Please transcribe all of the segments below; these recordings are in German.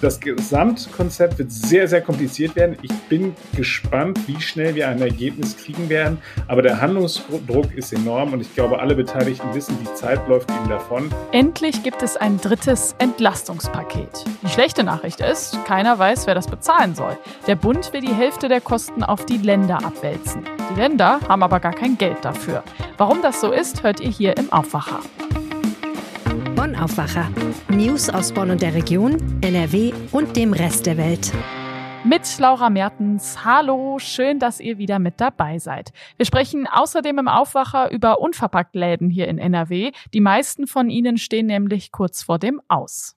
das Gesamtkonzept wird sehr, sehr kompliziert werden. Ich bin gespannt, wie schnell wir ein Ergebnis kriegen werden. Aber der Handlungsdruck ist enorm und ich glaube, alle Beteiligten wissen, die Zeit läuft ihnen davon. Endlich gibt es ein drittes Entlastungspaket. Die schlechte Nachricht ist, keiner weiß, wer das bezahlen soll. Der Bund will die Hälfte der Kosten auf die Länder abwälzen. Die Länder haben aber gar kein Geld dafür. Warum das so ist, hört ihr hier im Aufwacher. Aufwacher. News aus Bonn und der Region, NRW und dem Rest der Welt. Mit Laura Mertens. Hallo, schön, dass ihr wieder mit dabei seid. Wir sprechen außerdem im Aufwacher über Unverpacktläden hier in NRW. Die meisten von ihnen stehen nämlich kurz vor dem Aus.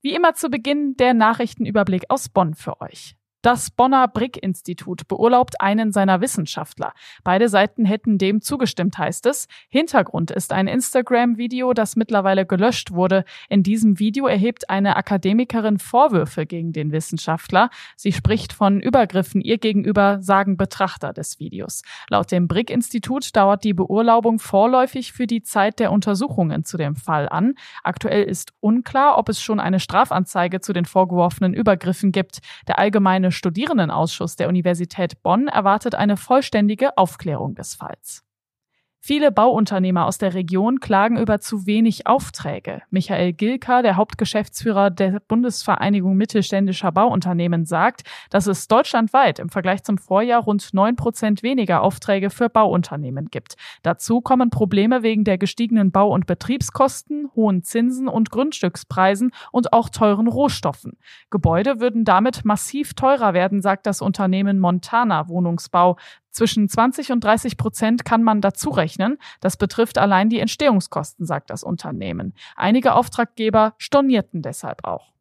Wie immer zu Beginn der Nachrichtenüberblick aus Bonn für euch. Das Bonner Brick-Institut beurlaubt einen seiner Wissenschaftler. Beide Seiten hätten dem zugestimmt, heißt es. Hintergrund ist ein Instagram-Video, das mittlerweile gelöscht wurde. In diesem Video erhebt eine Akademikerin Vorwürfe gegen den Wissenschaftler. Sie spricht von Übergriffen ihr gegenüber, sagen Betrachter des Videos. Laut dem Brick-Institut dauert die Beurlaubung vorläufig für die Zeit der Untersuchungen zu dem Fall an. Aktuell ist unklar, ob es schon eine Strafanzeige zu den vorgeworfenen Übergriffen gibt. Der allgemeine Studierendenausschuss der Universität Bonn erwartet eine vollständige Aufklärung des Falls. Viele Bauunternehmer aus der Region klagen über zu wenig Aufträge. Michael Gilka, der Hauptgeschäftsführer der Bundesvereinigung mittelständischer Bauunternehmen, sagt, dass es deutschlandweit im Vergleich zum Vorjahr rund neun Prozent weniger Aufträge für Bauunternehmen gibt. Dazu kommen Probleme wegen der gestiegenen Bau- und Betriebskosten, hohen Zinsen und Grundstückspreisen und auch teuren Rohstoffen. Gebäude würden damit massiv teurer werden, sagt das Unternehmen Montana Wohnungsbau. Zwischen 20 und 30 Prozent kann man dazu rechnen. Das betrifft allein die Entstehungskosten, sagt das Unternehmen. Einige Auftraggeber stornierten deshalb auch.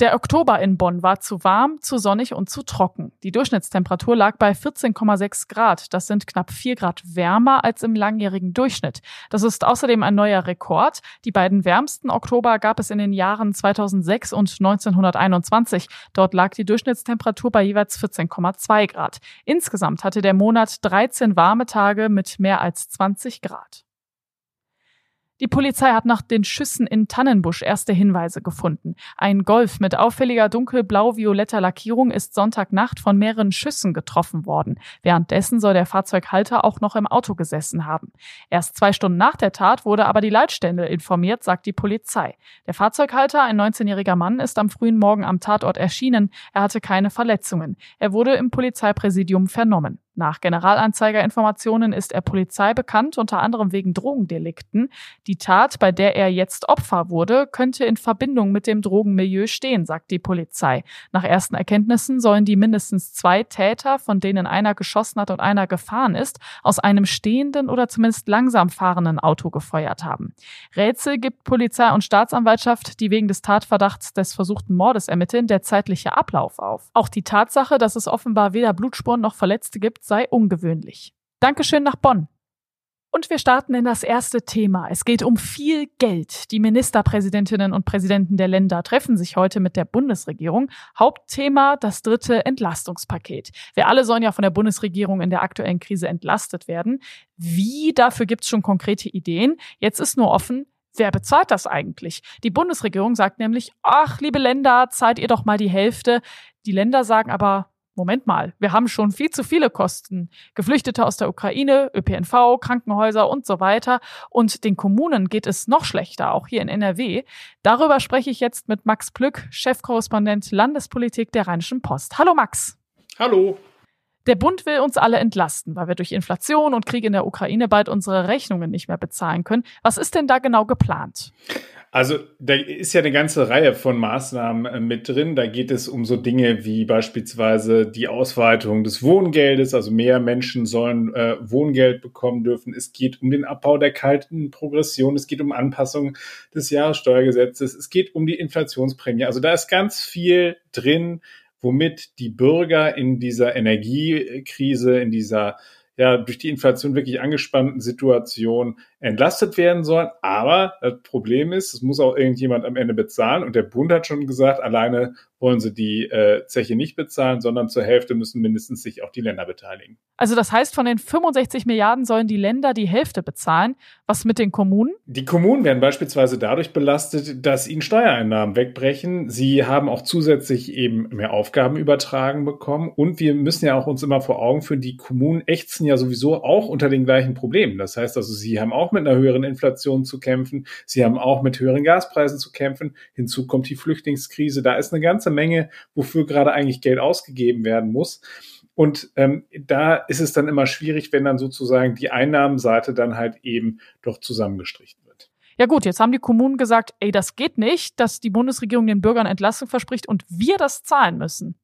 Der Oktober in Bonn war zu warm, zu sonnig und zu trocken. Die Durchschnittstemperatur lag bei 14,6 Grad. Das sind knapp 4 Grad wärmer als im langjährigen Durchschnitt. Das ist außerdem ein neuer Rekord. Die beiden wärmsten Oktober gab es in den Jahren 2006 und 1921. Dort lag die Durchschnittstemperatur bei jeweils 14,2 Grad. Insgesamt hatte der Monat 13 warme Tage mit mehr als 20 Grad. Die Polizei hat nach den Schüssen in Tannenbusch erste Hinweise gefunden. Ein Golf mit auffälliger dunkelblau-violetter Lackierung ist Sonntagnacht von mehreren Schüssen getroffen worden. Währenddessen soll der Fahrzeughalter auch noch im Auto gesessen haben. Erst zwei Stunden nach der Tat wurde aber die Leitstelle informiert, sagt die Polizei. Der Fahrzeughalter, ein 19-jähriger Mann, ist am frühen Morgen am Tatort erschienen. Er hatte keine Verletzungen. Er wurde im Polizeipräsidium vernommen. Nach Generalanzeigerinformationen ist er Polizei bekannt, unter anderem wegen Drogendelikten. Die Tat, bei der er jetzt Opfer wurde, könnte in Verbindung mit dem Drogenmilieu stehen, sagt die Polizei. Nach ersten Erkenntnissen sollen die mindestens zwei Täter, von denen einer geschossen hat und einer gefahren ist, aus einem stehenden oder zumindest langsam fahrenden Auto gefeuert haben. Rätsel gibt Polizei und Staatsanwaltschaft, die wegen des Tatverdachts des versuchten Mordes ermitteln, der zeitliche Ablauf auf. Auch die Tatsache, dass es offenbar weder Blutspuren noch Verletzte gibt, sei ungewöhnlich. Dankeschön nach Bonn. Und wir starten in das erste Thema. Es geht um viel Geld. Die Ministerpräsidentinnen und Präsidenten der Länder treffen sich heute mit der Bundesregierung. Hauptthema das dritte Entlastungspaket. Wir alle sollen ja von der Bundesregierung in der aktuellen Krise entlastet werden. Wie, dafür gibt es schon konkrete Ideen. Jetzt ist nur offen, Wer bezahlt das eigentlich? Die Bundesregierung sagt nämlich, ach, liebe Länder, zahlt ihr doch mal die Hälfte. Die Länder sagen aber, Moment mal, wir haben schon viel zu viele Kosten. Geflüchtete aus der Ukraine, ÖPNV, Krankenhäuser und so weiter. Und den Kommunen geht es noch schlechter, auch hier in NRW. Darüber spreche ich jetzt mit Max Plück, Chefkorrespondent Landespolitik der Rheinischen Post. Hallo Max. Hallo. Der Bund will uns alle entlasten, weil wir durch Inflation und Krieg in der Ukraine bald unsere Rechnungen nicht mehr bezahlen können. Was ist denn da genau geplant? Also da ist ja eine ganze Reihe von Maßnahmen äh, mit drin. Da geht es um so Dinge wie beispielsweise die Ausweitung des Wohngeldes, also mehr Menschen sollen äh, Wohngeld bekommen dürfen. Es geht um den Abbau der kalten Progression, es geht um Anpassung des Jahressteuergesetzes, es geht um die Inflationsprämie. Also da ist ganz viel drin, womit die Bürger in dieser Energiekrise, in dieser ja durch die Inflation wirklich angespannten Situation entlastet werden sollen. Aber das Problem ist, es muss auch irgendjemand am Ende bezahlen. Und der Bund hat schon gesagt, alleine wollen sie die äh, Zeche nicht bezahlen, sondern zur Hälfte müssen mindestens sich auch die Länder beteiligen. Also das heißt, von den 65 Milliarden sollen die Länder die Hälfte bezahlen. Was mit den Kommunen? Die Kommunen werden beispielsweise dadurch belastet, dass ihnen Steuereinnahmen wegbrechen. Sie haben auch zusätzlich eben mehr Aufgaben übertragen bekommen. Und wir müssen ja auch uns immer vor Augen führen, die Kommunen ächzen ja sowieso auch unter den gleichen Problemen. Das heißt also, sie haben auch mit einer höheren Inflation zu kämpfen. Sie haben auch mit höheren Gaspreisen zu kämpfen. Hinzu kommt die Flüchtlingskrise. Da ist eine ganze Menge, wofür gerade eigentlich Geld ausgegeben werden muss. Und ähm, da ist es dann immer schwierig, wenn dann sozusagen die Einnahmenseite dann halt eben doch zusammengestrichen wird. Ja gut, jetzt haben die Kommunen gesagt, ey, das geht nicht, dass die Bundesregierung den Bürgern Entlastung verspricht und wir das zahlen müssen.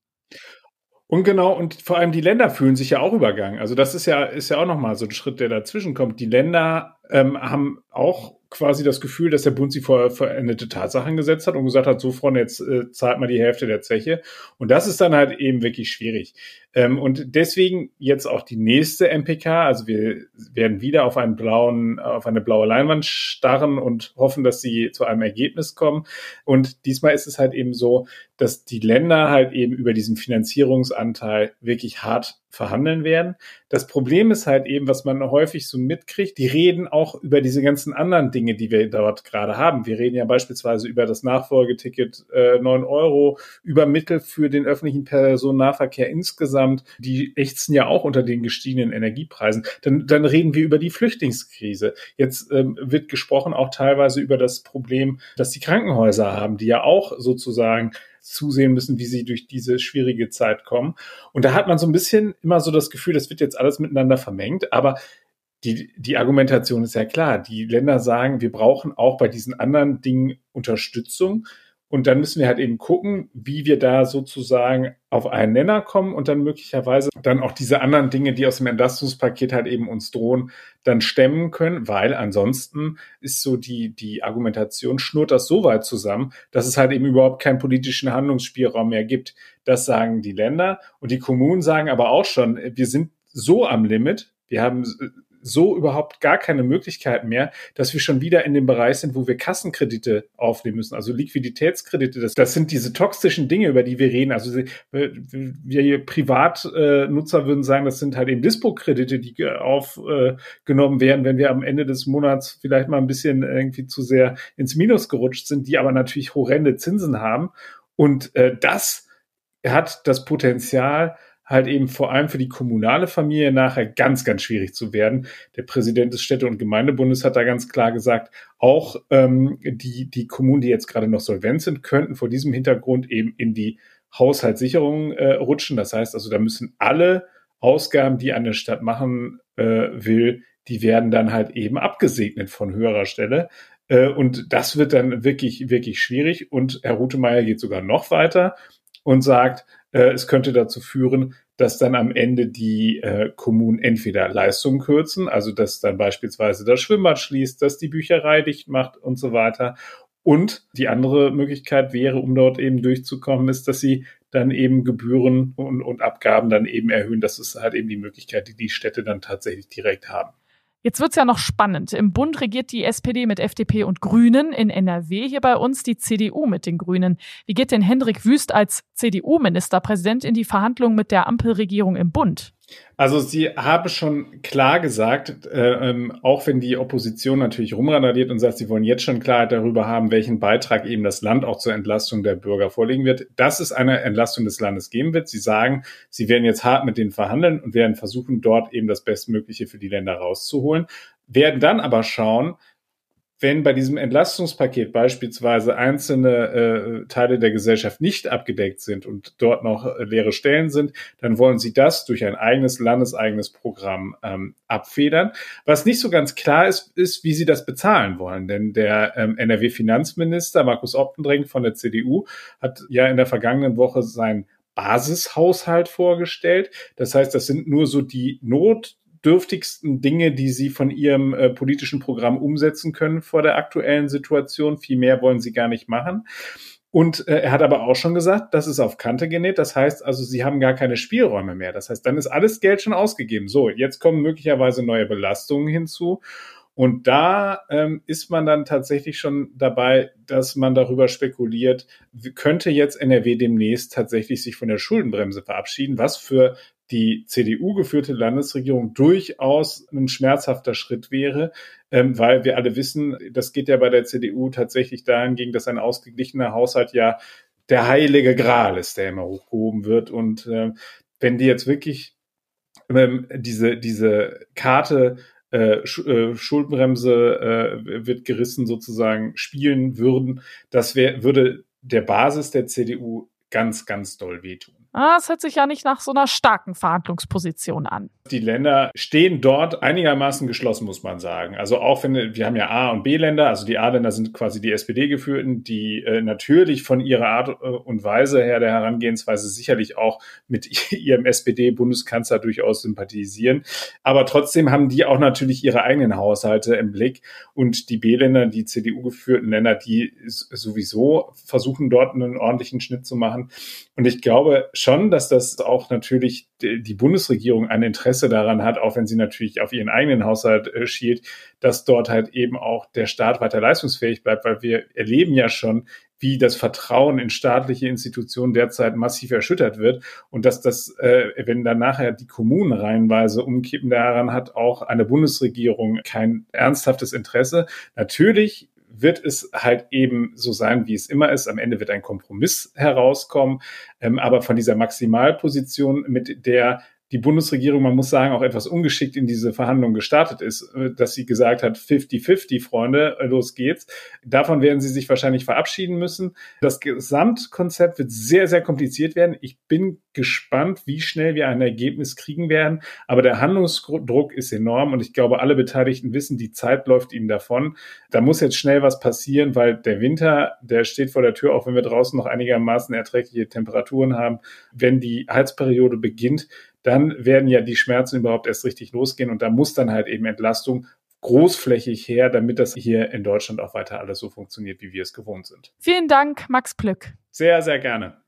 Und genau, und vor allem die Länder fühlen sich ja auch übergangen. Also das ist ja, ist ja auch nochmal so ein Schritt, der dazwischen kommt. Die Länder ähm, haben auch quasi das Gefühl, dass der Bund sie vor verendete Tatsachen gesetzt hat und gesagt hat, so Freunde, jetzt äh, zahlt mal die Hälfte der Zeche. Und das ist dann halt eben wirklich schwierig. Ähm, und deswegen jetzt auch die nächste MPK. Also wir werden wieder auf einen blauen, auf eine blaue Leinwand starren und hoffen, dass sie zu einem Ergebnis kommen. Und diesmal ist es halt eben so, dass die Länder halt eben über diesen Finanzierungsanteil wirklich hart verhandeln werden. Das Problem ist halt eben, was man häufig so mitkriegt, die reden auch über diese ganzen anderen Dinge, die wir dort gerade haben. Wir reden ja beispielsweise über das Nachfolgeticket äh, 9 Euro, über Mittel für den öffentlichen Personennahverkehr insgesamt. Die ächzen ja auch unter den gestiegenen Energiepreisen. Dann, dann reden wir über die Flüchtlingskrise. Jetzt ähm, wird gesprochen auch teilweise über das Problem, dass die Krankenhäuser haben, die ja auch sozusagen zusehen müssen, wie sie durch diese schwierige Zeit kommen. Und da hat man so ein bisschen immer so das Gefühl, das wird jetzt alles miteinander vermengt, aber die, die Argumentation ist ja klar. Die Länder sagen, wir brauchen auch bei diesen anderen Dingen Unterstützung. Und dann müssen wir halt eben gucken, wie wir da sozusagen auf einen Nenner kommen und dann möglicherweise dann auch diese anderen Dinge, die aus dem Entlastungspaket halt eben uns drohen, dann stemmen können, weil ansonsten ist so die, die Argumentation schnurrt das so weit zusammen, dass es halt eben überhaupt keinen politischen Handlungsspielraum mehr gibt. Das sagen die Länder und die Kommunen sagen aber auch schon, wir sind so am Limit, wir haben so überhaupt gar keine Möglichkeit mehr, dass wir schon wieder in dem Bereich sind, wo wir Kassenkredite aufnehmen müssen, also Liquiditätskredite. Das, das sind diese toxischen Dinge, über die wir reden. Also wir Privatnutzer würden sagen, das sind halt eben Dispo-Kredite, die aufgenommen werden, wenn wir am Ende des Monats vielleicht mal ein bisschen irgendwie zu sehr ins Minus gerutscht sind, die aber natürlich horrende Zinsen haben. Und äh, das hat das Potenzial, halt eben vor allem für die kommunale Familie nachher ganz, ganz schwierig zu werden. Der Präsident des Städte- und Gemeindebundes hat da ganz klar gesagt, auch ähm, die, die Kommunen, die jetzt gerade noch solvent sind, könnten vor diesem Hintergrund eben in die Haushaltssicherung äh, rutschen. Das heißt also, da müssen alle Ausgaben, die eine Stadt machen äh, will, die werden dann halt eben abgesegnet von höherer Stelle. Äh, und das wird dann wirklich, wirklich schwierig. Und Herr Rutemeyer geht sogar noch weiter und sagt, äh, es könnte dazu führen, dass dann am Ende die äh, Kommunen entweder Leistungen kürzen, also dass dann beispielsweise das Schwimmbad schließt, dass die Bücherei dicht macht und so weiter. Und die andere Möglichkeit wäre, um dort eben durchzukommen, ist, dass sie dann eben Gebühren und, und Abgaben dann eben erhöhen. Das ist halt eben die Möglichkeit, die die Städte dann tatsächlich direkt haben. Jetzt wird's ja noch spannend. Im Bund regiert die SPD mit FDP und Grünen, in NRW hier bei uns die CDU mit den Grünen. Wie geht denn Hendrik Wüst als CDU-Ministerpräsident in die Verhandlungen mit der Ampelregierung im Bund? Also sie haben schon klar gesagt, äh, ähm, auch wenn die Opposition natürlich rumrandaliert und sagt, sie wollen jetzt schon Klarheit darüber haben, welchen Beitrag eben das Land auch zur Entlastung der Bürger vorlegen wird, dass es eine Entlastung des Landes geben wird. Sie sagen, sie werden jetzt hart mit denen verhandeln und werden versuchen, dort eben das Bestmögliche für die Länder rauszuholen, werden dann aber schauen, wenn bei diesem Entlastungspaket beispielsweise einzelne äh, Teile der Gesellschaft nicht abgedeckt sind und dort noch äh, leere Stellen sind, dann wollen sie das durch ein eigenes landeseigenes Programm ähm, abfedern. Was nicht so ganz klar ist, ist, wie sie das bezahlen wollen. Denn der ähm, NRW-Finanzminister Markus Optendring von der CDU hat ja in der vergangenen Woche sein Basishaushalt vorgestellt. Das heißt, das sind nur so die Not dürftigsten Dinge, die sie von ihrem äh, politischen Programm umsetzen können vor der aktuellen Situation. Viel mehr wollen sie gar nicht machen. Und äh, er hat aber auch schon gesagt, das ist auf Kante genäht. Das heißt also, sie haben gar keine Spielräume mehr. Das heißt, dann ist alles Geld schon ausgegeben. So, jetzt kommen möglicherweise neue Belastungen hinzu. Und da ähm, ist man dann tatsächlich schon dabei, dass man darüber spekuliert, könnte jetzt NRW demnächst tatsächlich sich von der Schuldenbremse verabschieden, was für die CDU geführte Landesregierung durchaus ein schmerzhafter Schritt wäre, ähm, weil wir alle wissen, das geht ja bei der CDU tatsächlich dahingegen, dass ein ausgeglichener Haushalt ja der heilige Gral ist, der immer hochgehoben wird. Und äh, wenn die jetzt wirklich ähm, diese, diese Karte äh, äh, Schuldenbremse äh, wird gerissen sozusagen spielen würden, das wär, würde der Basis der CDU ganz, ganz doll wehtun. Ah, es hört sich ja nicht nach so einer starken Verhandlungsposition an. Die Länder stehen dort einigermaßen geschlossen, muss man sagen. Also auch wenn wir haben ja A- und B-Länder, also die A-Länder sind quasi die SPD-geführten, die äh, natürlich von ihrer Art äh, und Weise her der Herangehensweise sicherlich auch mit ihrem SPD-Bundeskanzler durchaus sympathisieren. Aber trotzdem haben die auch natürlich ihre eigenen Haushalte im Blick. Und die B-Länder, die CDU-geführten Länder, die sowieso versuchen dort einen ordentlichen Schnitt zu machen. Und ich glaube, schon, dass das auch natürlich die Bundesregierung ein Interesse daran hat, auch wenn sie natürlich auf ihren eigenen Haushalt äh, schielt, dass dort halt eben auch der Staat weiter leistungsfähig bleibt, weil wir erleben ja schon, wie das Vertrauen in staatliche Institutionen derzeit massiv erschüttert wird und dass das, äh, wenn dann nachher die Kommunen reihenweise umkippen, daran hat auch eine Bundesregierung kein ernsthaftes Interesse. Natürlich wird es halt eben so sein, wie es immer ist. Am Ende wird ein Kompromiss herauskommen. Ähm, aber von dieser Maximalposition, mit der die Bundesregierung, man muss sagen, auch etwas ungeschickt in diese Verhandlungen gestartet ist, äh, dass sie gesagt hat, 50-50, Freunde, äh, los geht's. Davon werden sie sich wahrscheinlich verabschieden müssen. Das Gesamtkonzept wird sehr, sehr kompliziert werden. Ich bin gespannt, wie schnell wir ein Ergebnis kriegen werden. Aber der Handlungsdruck ist enorm und ich glaube, alle Beteiligten wissen, die Zeit läuft ihnen davon. Da muss jetzt schnell was passieren, weil der Winter, der steht vor der Tür, auch wenn wir draußen noch einigermaßen erträgliche Temperaturen haben. Wenn die Heizperiode beginnt, dann werden ja die Schmerzen überhaupt erst richtig losgehen und da muss dann halt eben Entlastung großflächig her, damit das hier in Deutschland auch weiter alles so funktioniert, wie wir es gewohnt sind. Vielen Dank, Max Plück. Sehr, sehr gerne.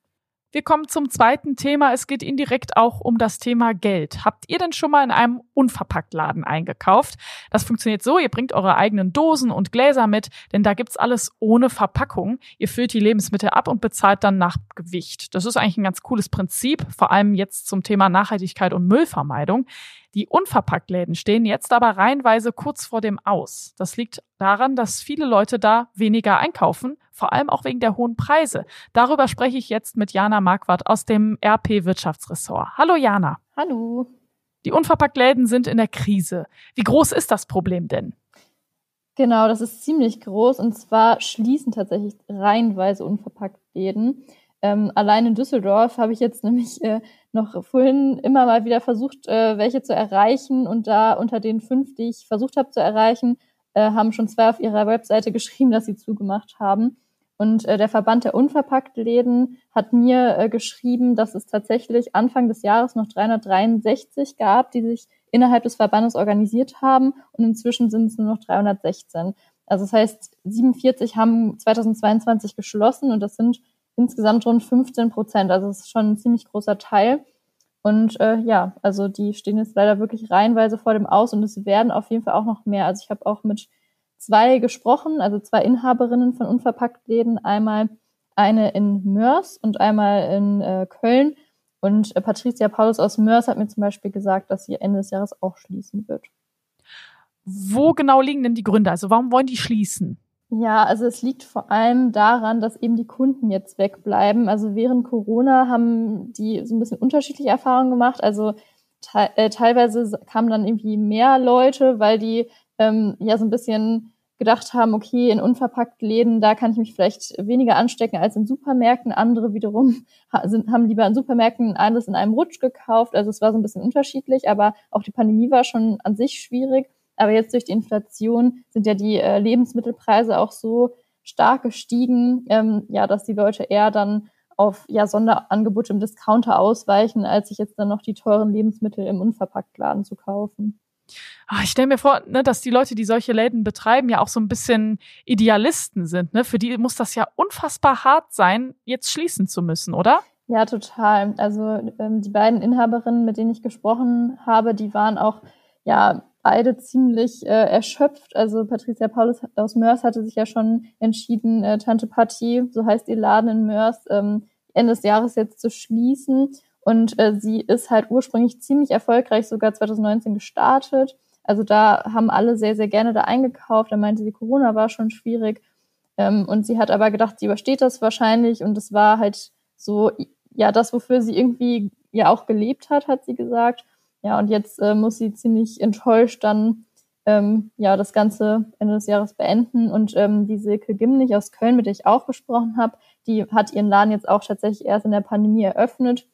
Wir kommen zum zweiten Thema. Es geht indirekt auch um das Thema Geld. Habt ihr denn schon mal in einem Unverpacktladen eingekauft? Das funktioniert so, ihr bringt eure eigenen Dosen und Gläser mit, denn da gibt's alles ohne Verpackung. Ihr füllt die Lebensmittel ab und bezahlt dann nach Gewicht. Das ist eigentlich ein ganz cooles Prinzip, vor allem jetzt zum Thema Nachhaltigkeit und Müllvermeidung. Die Unverpacktläden stehen jetzt aber reihenweise kurz vor dem Aus. Das liegt daran, dass viele Leute da weniger einkaufen, vor allem auch wegen der hohen Preise. Darüber spreche ich jetzt mit Jana Marquardt aus dem RP Wirtschaftsressort. Hallo Jana. Hallo. Die Unverpacktläden sind in der Krise. Wie groß ist das Problem denn? Genau, das ist ziemlich groß und zwar schließen tatsächlich reihenweise Unverpacktläden. Ähm, allein in Düsseldorf habe ich jetzt nämlich äh, noch vorhin immer mal wieder versucht, äh, welche zu erreichen. Und da unter den fünf, die ich versucht habe zu erreichen, äh, haben schon zwei auf ihrer Webseite geschrieben, dass sie zugemacht haben. Und äh, der Verband der Unverpacktläden hat mir äh, geschrieben, dass es tatsächlich Anfang des Jahres noch 363 gab, die sich innerhalb des Verbandes organisiert haben. Und inzwischen sind es nur noch 316. Also das heißt, 47 haben 2022 geschlossen und das sind insgesamt rund 15 Prozent. Also es ist schon ein ziemlich großer Teil. Und äh, ja, also die stehen jetzt leider wirklich reihenweise vor dem Aus und es werden auf jeden Fall auch noch mehr. Also ich habe auch mit zwei gesprochen, also zwei Inhaberinnen von Unverpacktläden, einmal eine in Mörs und einmal in äh, Köln. Und äh, Patricia Paulus aus Mörs hat mir zum Beispiel gesagt, dass sie Ende des Jahres auch schließen wird. Wo genau liegen denn die Gründe? Also warum wollen die schließen? Ja, also es liegt vor allem daran, dass eben die Kunden jetzt wegbleiben. Also während Corona haben die so ein bisschen unterschiedliche Erfahrungen gemacht. Also te äh, teilweise kamen dann irgendwie mehr Leute, weil die ähm, ja so ein bisschen gedacht haben, okay, in unverpackt Läden, da kann ich mich vielleicht weniger anstecken als in Supermärkten. Andere wiederum sind, haben lieber in Supermärkten alles in einem Rutsch gekauft. Also es war so ein bisschen unterschiedlich, aber auch die Pandemie war schon an sich schwierig. Aber jetzt durch die Inflation sind ja die äh, Lebensmittelpreise auch so stark gestiegen, ähm, ja, dass die Leute eher dann auf ja, Sonderangebote im Discounter ausweichen, als sich jetzt dann noch die teuren Lebensmittel im Unverpacktladen zu kaufen. Ah, ich stelle mir vor, ne, dass die Leute, die solche Läden betreiben, ja auch so ein bisschen Idealisten sind. Ne? Für die muss das ja unfassbar hart sein, jetzt schließen zu müssen, oder? Ja, total. Also ähm, die beiden Inhaberinnen, mit denen ich gesprochen habe, die waren auch ja beide ziemlich äh, erschöpft. Also Patricia Paulus aus Mörs hatte sich ja schon entschieden, äh, Tante Partie, so heißt ihr Laden in Mörs, ähm, Ende des Jahres jetzt zu schließen. Und äh, sie ist halt ursprünglich ziemlich erfolgreich, sogar 2019 gestartet. Also da haben alle sehr, sehr gerne da eingekauft. Da meinte sie, Corona war schon schwierig. Ähm, und sie hat aber gedacht, sie übersteht das wahrscheinlich. Und es war halt so, ja, das, wofür sie irgendwie ja auch gelebt hat, hat sie gesagt. Ja, und jetzt äh, muss sie ziemlich enttäuscht dann ähm, ja das Ganze Ende des Jahres beenden. Und ähm, die Silke Gimnich aus Köln, mit der ich auch gesprochen habe, die hat ihren Laden jetzt auch tatsächlich erst in der Pandemie eröffnet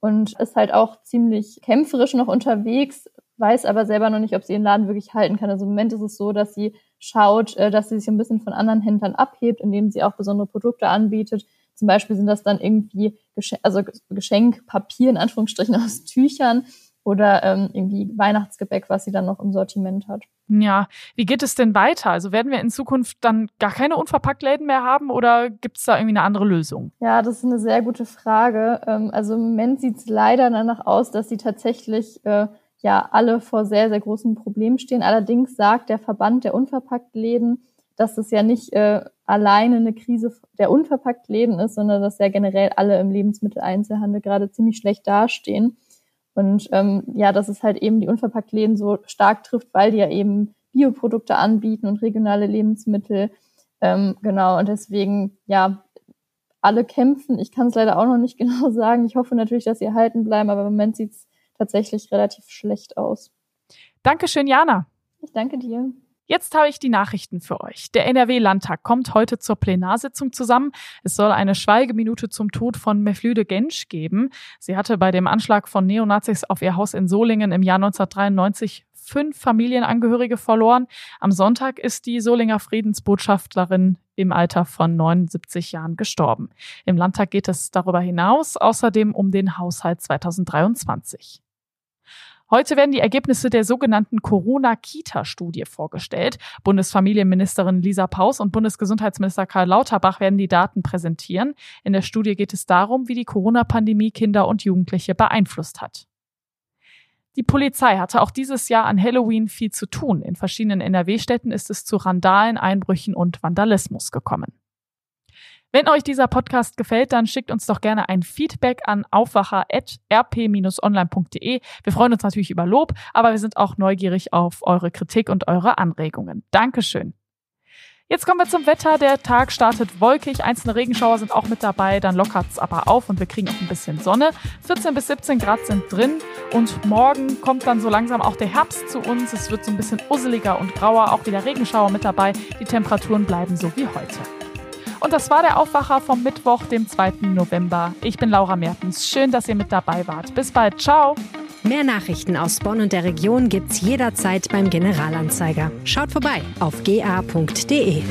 und ist halt auch ziemlich kämpferisch noch unterwegs, weiß aber selber noch nicht, ob sie ihren Laden wirklich halten kann. Also im Moment ist es so, dass sie schaut, äh, dass sie sich ein bisschen von anderen Händlern abhebt, indem sie auch besondere Produkte anbietet. Zum Beispiel sind das dann irgendwie Geschenk, also Geschenkpapier in Anführungsstrichen aus Tüchern oder ähm, irgendwie Weihnachtsgebäck, was sie dann noch im Sortiment hat. Ja, wie geht es denn weiter? Also werden wir in Zukunft dann gar keine Unverpacktläden mehr haben oder gibt es da irgendwie eine andere Lösung? Ja, das ist eine sehr gute Frage. Ähm, also im Moment sieht es leider danach aus, dass sie tatsächlich äh, ja alle vor sehr, sehr großen Problemen stehen. Allerdings sagt der Verband der Unverpacktläden, dass es ja nicht äh, alleine eine Krise der Unverpacktläden ist, sondern dass ja generell alle im Lebensmitteleinzelhandel gerade ziemlich schlecht dastehen. Und ähm, ja, dass es halt eben die Unverpacktläden so stark trifft, weil die ja eben Bioprodukte anbieten und regionale Lebensmittel. Ähm, genau, und deswegen, ja, alle kämpfen. Ich kann es leider auch noch nicht genau sagen. Ich hoffe natürlich, dass sie erhalten bleiben, aber im Moment sieht es tatsächlich relativ schlecht aus. Dankeschön, Jana. Ich danke dir. Jetzt habe ich die Nachrichten für euch. Der NRW-Landtag kommt heute zur Plenarsitzung zusammen. Es soll eine Schweigeminute zum Tod von Meflüde Gensch geben. Sie hatte bei dem Anschlag von Neonazis auf ihr Haus in Solingen im Jahr 1993 fünf Familienangehörige verloren. Am Sonntag ist die Solinger Friedensbotschafterin im Alter von 79 Jahren gestorben. Im Landtag geht es darüber hinaus außerdem um den Haushalt 2023. Heute werden die Ergebnisse der sogenannten Corona-Kita-Studie vorgestellt. Bundesfamilienministerin Lisa Paus und Bundesgesundheitsminister Karl Lauterbach werden die Daten präsentieren. In der Studie geht es darum, wie die Corona-Pandemie Kinder und Jugendliche beeinflusst hat. Die Polizei hatte auch dieses Jahr an Halloween viel zu tun. In verschiedenen NRW-Städten ist es zu Randalen, Einbrüchen und Vandalismus gekommen. Wenn euch dieser Podcast gefällt, dann schickt uns doch gerne ein Feedback an aufwacher.rp-online.de. Wir freuen uns natürlich über Lob, aber wir sind auch neugierig auf eure Kritik und eure Anregungen. Dankeschön. Jetzt kommen wir zum Wetter. Der Tag startet wolkig. Einzelne Regenschauer sind auch mit dabei. Dann lockert es aber auf und wir kriegen auch ein bisschen Sonne. 14 bis 17 Grad sind drin. Und morgen kommt dann so langsam auch der Herbst zu uns. Es wird so ein bisschen usseliger und grauer. Auch wieder Regenschauer mit dabei. Die Temperaturen bleiben so wie heute. Und das war der Aufwacher vom Mittwoch, dem 2. November. Ich bin Laura Mertens. Schön, dass ihr mit dabei wart. Bis bald. Ciao. Mehr Nachrichten aus Bonn und der Region gibt's jederzeit beim Generalanzeiger. Schaut vorbei auf ga.de.